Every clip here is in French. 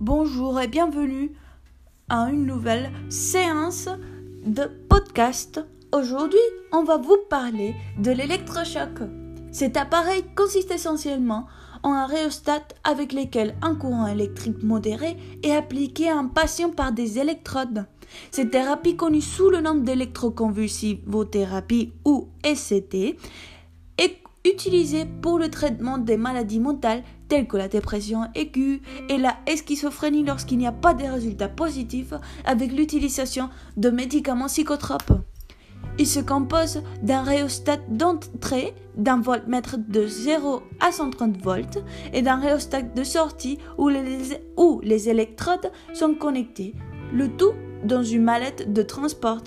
Bonjour et bienvenue à une nouvelle séance de podcast. Aujourd'hui, on va vous parler de l'électrochoc. Cet appareil consiste essentiellement en un rhéostat avec lequel un courant électrique modéré est appliqué à un patient par des électrodes. Cette thérapie connue sous le nom d'électroconvulsivothérapie ou SCT est utilisée pour le traitement des maladies mentales telles que la dépression aiguë et la schizophrénie lorsqu'il n'y a pas de résultats positifs avec l'utilisation de médicaments psychotropes. Il se compose d'un rhéostat d'entrée d'un voltmètre de 0 à 130 volts et d'un rhéostat de sortie où les, où les électrodes sont connectées, le tout dans une mallette de transport.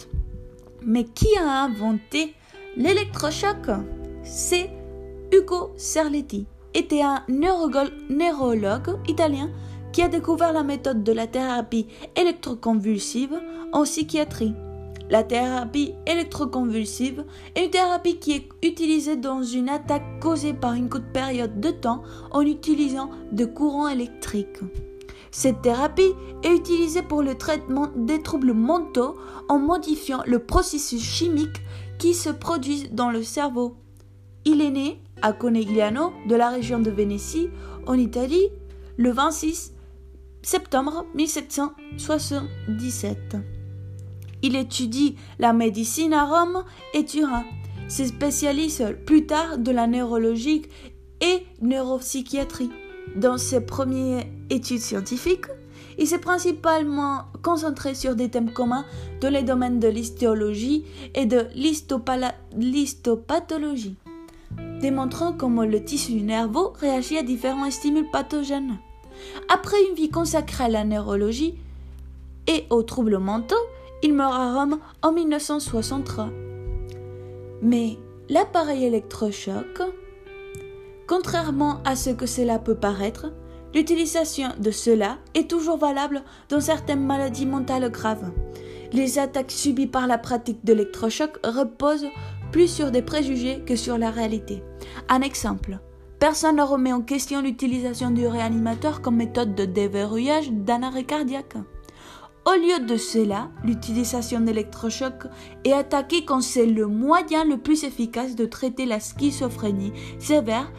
Mais qui a inventé l'électrochoc? C'est Ugo Serletti était un neurologue italien qui a découvert la méthode de la thérapie électroconvulsive en psychiatrie. La thérapie électroconvulsive est une thérapie qui est utilisée dans une attaque causée par une courte période de temps en utilisant de courants électriques. Cette thérapie est utilisée pour le traitement des troubles mentaux en modifiant le processus chimique qui se produit dans le cerveau. Il est né à Conegliano, de la région de Vénétie, en Italie, le 26 septembre 1777. Il étudie la médecine à Rome et Turin, se spécialise plus tard de la neurologie et neuropsychiatrie. Dans ses premières études scientifiques, il s'est principalement concentré sur des thèmes communs dans les domaines de l'histologie et de l'histopathologie démontrant comment le tissu nerveux réagit à différents stimules pathogènes. Après une vie consacrée à la neurologie et aux troubles mentaux, il meurt à Rome en 1963. Mais l'appareil électrochoc, contrairement à ce que cela peut paraître, l'utilisation de cela est toujours valable dans certaines maladies mentales graves. Les attaques subies par la pratique d'électrochoc reposent plus sur des préjugés que sur la réalité. Un exemple. Personne ne remet en question l'utilisation du réanimateur comme méthode de déverrouillage d'un arrêt cardiaque. Au lieu de cela, l'utilisation d'électrochocs est attaquée quand c'est le moyen le plus efficace de traiter la schizophrénie sévère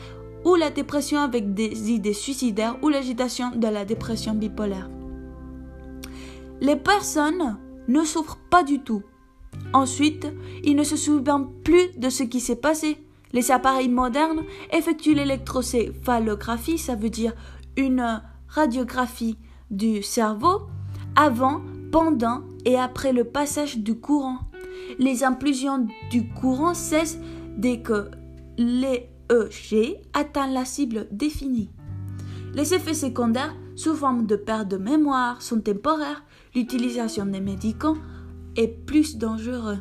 ou la dépression avec des idées suicidaires ou l'agitation de la dépression bipolaire. Les personnes ne souffrent pas du tout Ensuite, il ne se souvient plus de ce qui s'est passé. Les appareils modernes effectuent l'électrocéphalographie, ça veut dire une radiographie du cerveau, avant, pendant et après le passage du courant. Les impulsions du courant cessent dès que l'EEG atteint la cible définie. Les effets secondaires, sous forme de perte de mémoire, sont temporaires. L'utilisation des médicaments est plus dangereux.